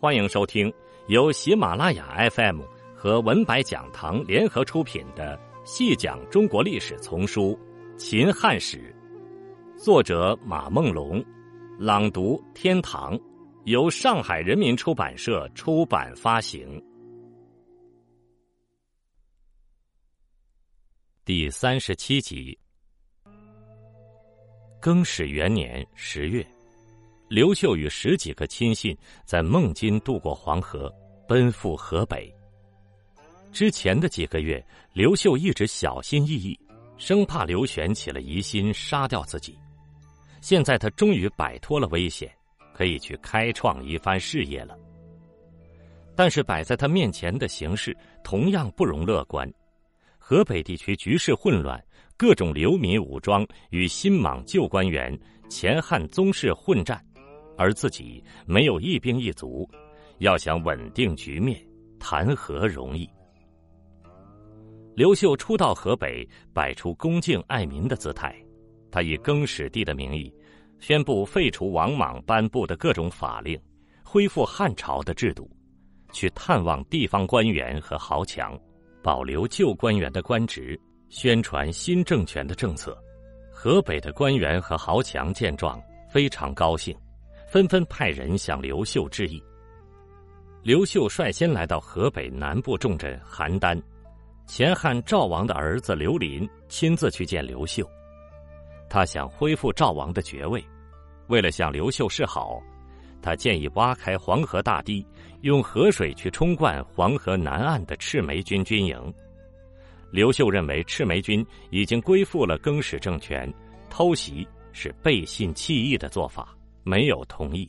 欢迎收听由喜马拉雅 FM 和文白讲堂联合出品的《细讲中国历史丛书·秦汉史》，作者马梦龙，朗读天堂，由上海人民出版社出版发行。第三十七集，更始元年十月。刘秀与十几个亲信在孟津渡过黄河，奔赴河北。之前的几个月，刘秀一直小心翼翼，生怕刘玄起了疑心，杀掉自己。现在他终于摆脱了危险，可以去开创一番事业了。但是摆在他面前的形势同样不容乐观，河北地区局势混乱，各种流民武装与新莽旧官员、前汉宗室混战。而自己没有一兵一卒，要想稳定局面，谈何容易？刘秀初到河北，摆出恭敬爱民的姿态。他以更始帝的名义，宣布废除王莽颁布的各种法令，恢复汉朝的制度，去探望地方官员和豪强，保留旧官员的官职，宣传新政权的政策。河北的官员和豪强见状，非常高兴。纷纷派人向刘秀致意。刘秀率先来到河北南部重镇邯郸，前汉赵王的儿子刘林亲自去见刘秀。他想恢复赵王的爵位，为了向刘秀示好，他建议挖开黄河大堤，用河水去冲灌黄河南岸的赤眉军军营。刘秀认为赤眉军已经归附了更始政权，偷袭是背信弃义的做法。没有同意，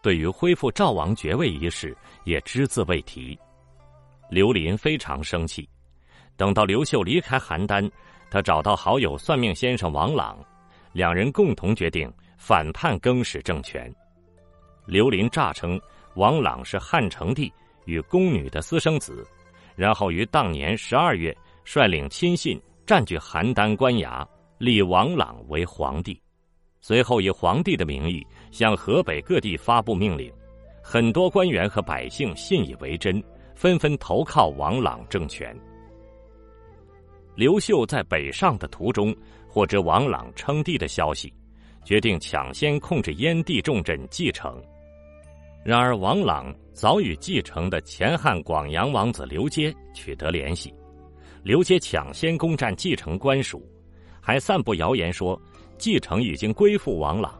对于恢复赵王爵位一事也只字未提。刘林非常生气。等到刘秀离开邯郸，他找到好友算命先生王朗，两人共同决定反叛更始政权。刘林诈称王朗是汉成帝与宫女的私生子，然后于当年十二月率领亲信占据邯郸官衙，立王朗为皇帝。随后以皇帝的名义向河北各地发布命令，很多官员和百姓信以为真，纷纷投靠王朗政权。刘秀在北上的途中获知王朗称帝的消息，决定抢先控制燕地重镇蓟城。然而王朗早与继承的前汉广阳王子刘阶取得联系，刘阶抢先攻占蓟城官署，还散布谣言说。继承已经归附王朗。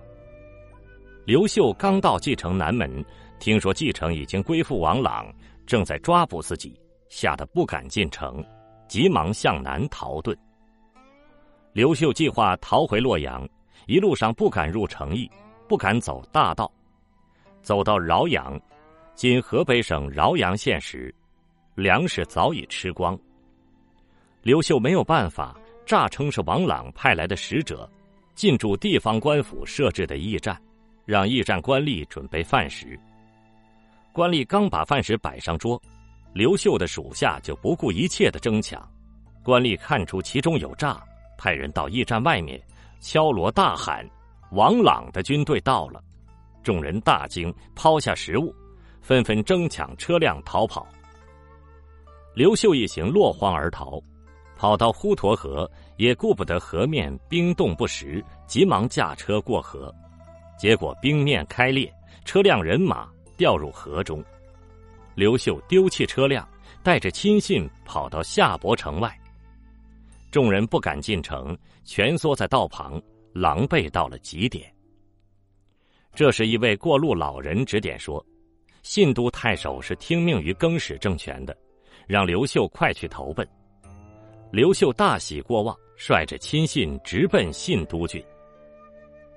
刘秀刚到继承南门，听说继承已经归附王朗，正在抓捕自己，吓得不敢进城，急忙向南逃遁。刘秀计划逃回洛阳，一路上不敢入城邑，不敢走大道，走到饶阳（今河北省饶阳县）时，粮食早已吃光。刘秀没有办法，诈称是王朗派来的使者。进驻地方官府设置的驿站，让驿站官吏准备饭食。官吏刚把饭食摆上桌，刘秀的属下就不顾一切的争抢。官吏看出其中有诈，派人到驿站外面敲锣大喊：“王朗的军队到了！”众人大惊，抛下食物，纷纷争抢车辆逃跑。刘秀一行落荒而逃。跑到滹沱河，也顾不得河面冰冻不实，急忙驾车过河，结果冰面开裂，车辆人马掉入河中。刘秀丢弃车辆，带着亲信跑到夏伯城外。众人不敢进城，蜷缩在道旁，狼狈到了极点。这时，一位过路老人指点说：“信都太守是听命于更始政权的，让刘秀快去投奔。”刘秀大喜过望，率着亲信直奔信都郡。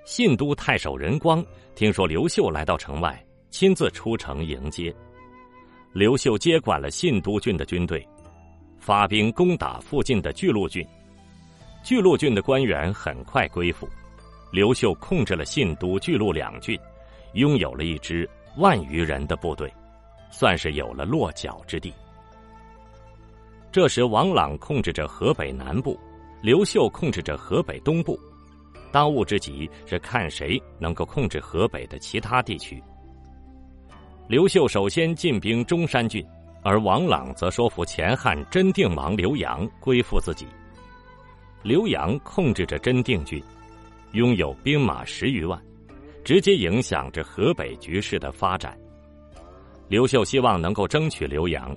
信都太守任光听说刘秀来到城外，亲自出城迎接。刘秀接管了信都郡的军队，发兵攻打附近的巨鹿郡。巨鹿郡的官员很快归附，刘秀控制了信都、巨鹿两郡，拥有了一支万余人的部队，算是有了落脚之地。这时，王朗控制着河北南部，刘秀控制着河北东部。当务之急是看谁能够控制河北的其他地区。刘秀首先进兵中山郡，而王朗则说服前汉真定王刘阳归附自己。刘阳控制着真定郡，拥有兵马十余万，直接影响着河北局势的发展。刘秀希望能够争取刘阳，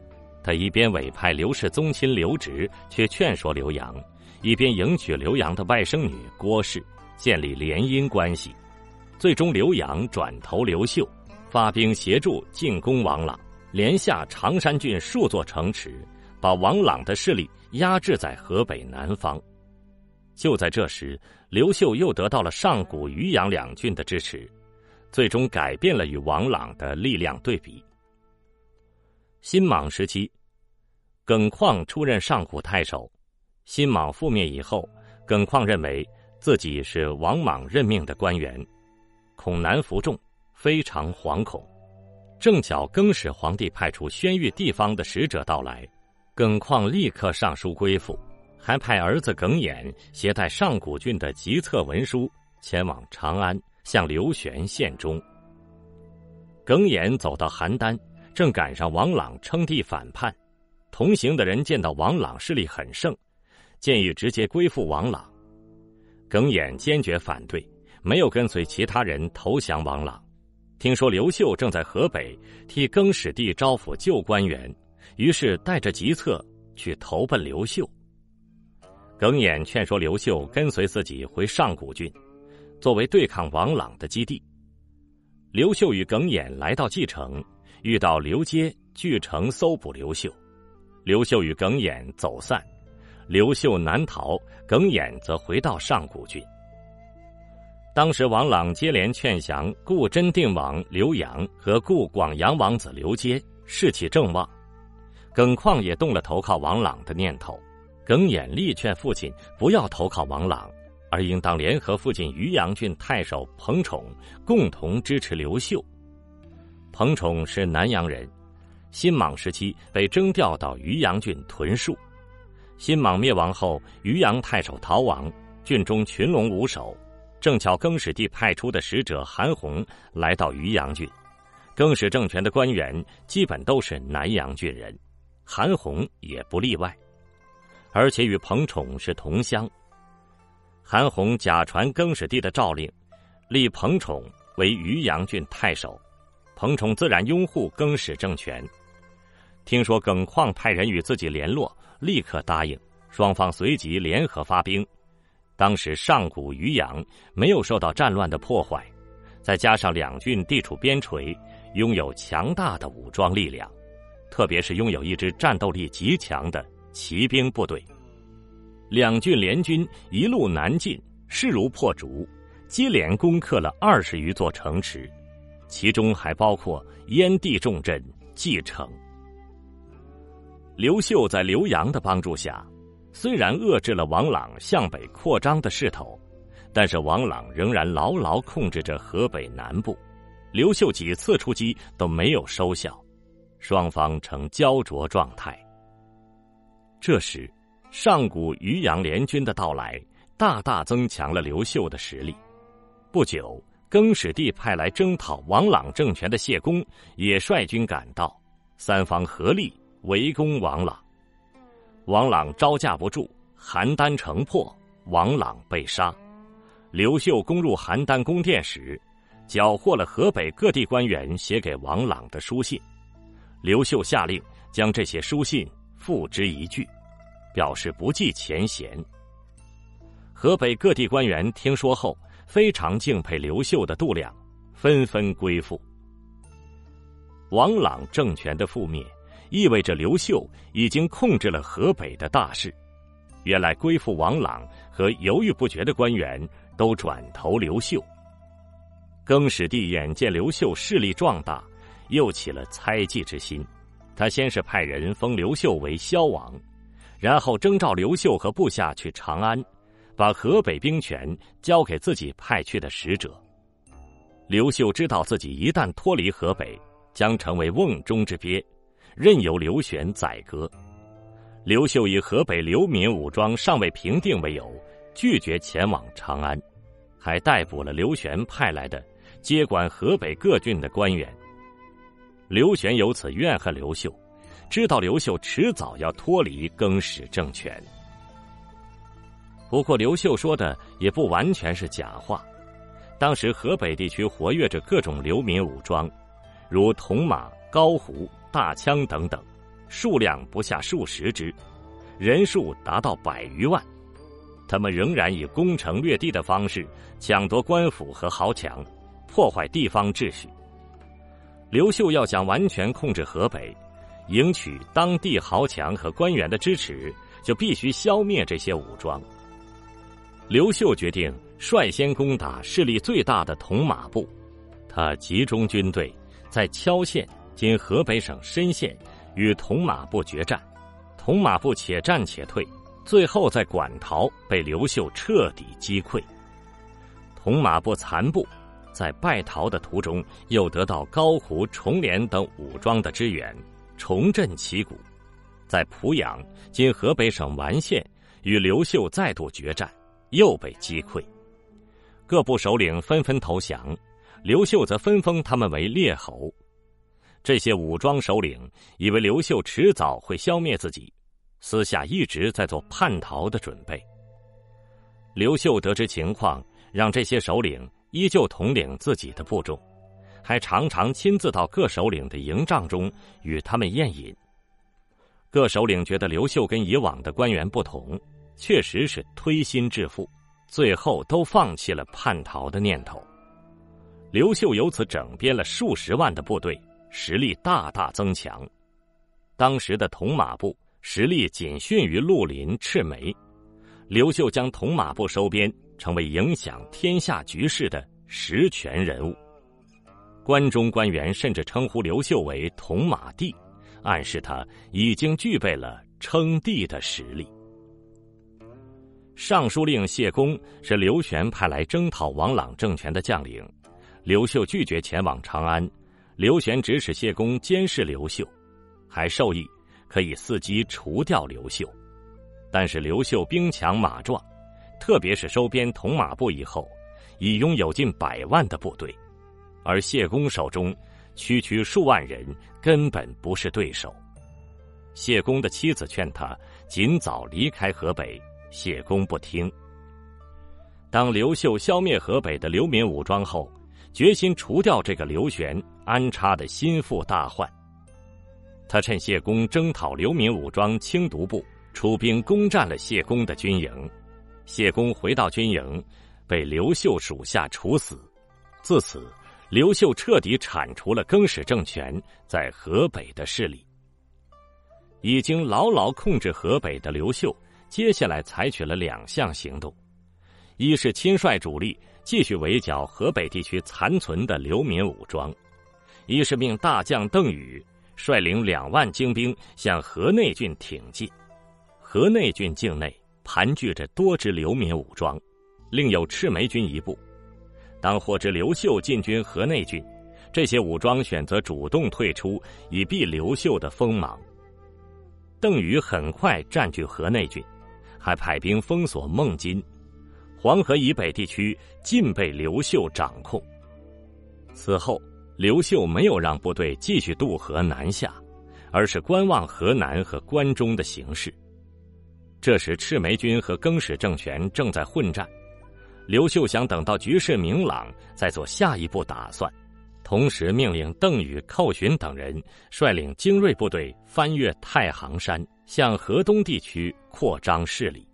他一边委派刘氏宗亲刘植去劝说刘阳，一边迎娶刘阳的外甥女郭氏，建立联姻关系。最终，刘阳转投刘秀。发兵协助进攻王朗，连下常山郡数座城池，把王朗的势力压制在河北南方。就在这时，刘秀又得到了上古、渔阳两郡的支持，最终改变了与王朗的力量对比。新莽时期，耿况出任上古太守。新莽覆灭以后，耿况认为自己是王莽任命的官员，恐难服众。非常惶恐，正巧更始皇帝派出宣谕地方的使者到来，耿况立刻上书归附，还派儿子耿衍携带上古郡的急策文书前往长安向刘玄献忠。耿弇走到邯郸，正赶上王朗称帝反叛，同行的人见到王朗势力很盛，建议直接归附王朗，耿弇坚决反对，没有跟随其他人投降王朗。听说刘秀正在河北替更始帝招抚旧官员，于是带着急策去投奔刘秀。耿弇劝说刘秀跟随自己回上古郡，作为对抗王朗的基地。刘秀与耿弇来到蓟城，遇到刘阶据城搜捕刘秀，刘秀与耿弇走散，刘秀南逃，耿弇则回到上古郡。当时，王朗接连劝降故真定王刘阳和故广阳王子刘阶，士气正旺。耿况也动了投靠王朗的念头。耿弇力劝父亲不要投靠王朗，而应当联合父亲渔阳郡太守彭宠，共同支持刘秀。彭宠是南阳人，新莽时期被征调到渔阳郡屯戍。新莽灭亡后，渔阳太守逃亡，郡中群龙无首。正巧更始帝派出的使者韩弘来到渔阳郡，更始政权的官员基本都是南阳郡人，韩弘也不例外，而且与彭宠是同乡。韩弘假传更始帝的诏令，立彭宠为渔阳郡太守，彭宠自然拥护更始政权。听说耿况派人与自己联络，立刻答应，双方随即联合发兵。当时上古渔阳没有受到战乱的破坏，再加上两郡地处边陲，拥有强大的武装力量，特别是拥有一支战斗力极强的骑兵部队。两郡联军一路南进，势如破竹，接连攻克了二十余座城池，其中还包括燕地重镇蓟城。刘秀在刘阳的帮助下。虽然遏制了王朗向北扩张的势头，但是王朗仍然牢牢控制着河北南部。刘秀几次出击都没有收效，双方呈焦灼状态。这时，上古渔阳联军的到来，大大增强了刘秀的实力。不久，更始帝派来征讨王朗政权的谢公也率军赶到，三方合力围攻王朗。王朗招架不住，邯郸城破，王朗被杀。刘秀攻入邯郸宫殿时，缴获了河北各地官员写给王朗的书信。刘秀下令将这些书信付之一炬，表示不计前嫌。河北各地官员听说后，非常敬佩刘秀的度量，纷纷归附。王朗政权的覆灭。意味着刘秀已经控制了河北的大势，原来归附王朗和犹豫不决的官员都转投刘秀。更始帝眼见刘秀势力壮大，又起了猜忌之心。他先是派人封刘秀为萧王，然后征召刘秀和部下去长安，把河北兵权交给自己派去的使者。刘秀知道自己一旦脱离河北，将成为瓮中之鳖。任由刘玄宰割，刘秀以河北流民武装尚未平定为由，拒绝前往长安，还逮捕了刘玄派来的接管河北各郡的官员。刘玄由此怨恨刘秀，知道刘秀迟早要脱离更始政权。不过，刘秀说的也不完全是假话。当时河北地区活跃着各种流民武装，如铜马、高胡、大枪等等，数量不下数十支，人数达到百余万。他们仍然以攻城略地的方式抢夺官府和豪强，破坏地方秩序。刘秀要想完全控制河北，赢取当地豪强和官员的支持，就必须消灭这些武装。刘秀决定率先攻打势力最大的铜马部，他集中军队在谯县（今河北省深县）与同马部决战，同马部且战且退，最后在馆陶被刘秀彻底击溃。同马部残部在败逃的途中，又得到高胡、重连等武装的支援，重振旗鼓，在濮阳（今河北省完县）与刘秀再度决战。又被击溃，各部首领纷纷投降，刘秀则分封他们为列侯。这些武装首领以为刘秀迟早会消灭自己，私下一直在做叛逃的准备。刘秀得知情况，让这些首领依旧统领自己的部众，还常常亲自到各首领的营帐中与他们宴饮。各首领觉得刘秀跟以往的官员不同。确实是推心置腹，最后都放弃了叛逃的念头。刘秀由此整编了数十万的部队，实力大大增强。当时的铜马部实力仅逊于绿林、赤眉，刘秀将铜马部收编，成为影响天下局势的实权人物。关中官员甚至称呼刘秀为“铜马帝”，暗示他已经具备了称帝的实力。尚书令谢公是刘玄派来征讨王朗政权的将领，刘秀拒绝前往长安，刘玄指使谢公监视刘秀，还授意可以伺机除掉刘秀。但是刘秀兵强马壮，特别是收编铜马部以后，已拥有近百万的部队，而谢公手中区区数万人根本不是对手。谢公的妻子劝他尽早离开河北。谢公不听。当刘秀消灭河北的流民武装后，决心除掉这个刘玄安插的心腹大患。他趁谢公征讨流民武装清独部，出兵攻占了谢公的军营。谢公回到军营，被刘秀属下处死。自此，刘秀彻底铲除了更始政权在河北的势力。已经牢牢控制河北的刘秀。接下来采取了两项行动：一是亲率主力继续围剿河北地区残存的流民武装；一是命大将邓禹率领两万精兵向河内郡挺进。河内郡境内盘踞着多支流民武装，另有赤眉军一部。当获知刘秀进军河内郡，这些武装选择主动退出，以避刘秀的锋芒。邓禹很快占据河内郡。还派兵封锁孟津，黄河以北地区尽被刘秀掌控。此后，刘秀没有让部队继续渡河南下，而是观望河南和关中的形势。这时，赤眉军和更始政权正在混战，刘秀想等到局势明朗再做下一步打算，同时命令邓禹、寇寻等人率领精锐部队翻越太行山。向河东地区扩张势力。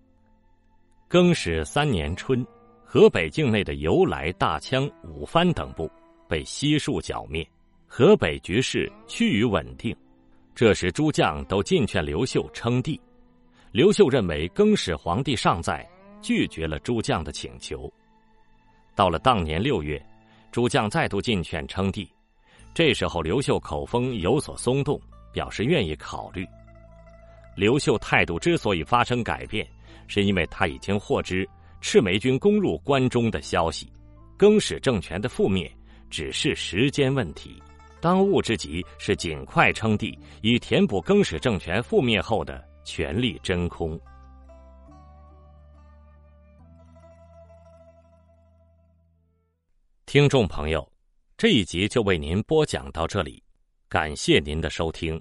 更始三年春，河北境内的由来、大羌、五番等部被悉数剿灭，河北局势趋于稳定。这时，诸将都进劝刘秀称帝。刘秀认为更始皇帝尚在，拒绝了诸将的请求。到了当年六月，诸将再度进劝称帝。这时候，刘秀口风有所松动，表示愿意考虑。刘秀态度之所以发生改变，是因为他已经获知赤眉军攻入关中的消息，更始政权的覆灭只是时间问题。当务之急是尽快称帝，以填补更始政权覆灭后的权力真空。听众朋友，这一集就为您播讲到这里。感谢您的收听。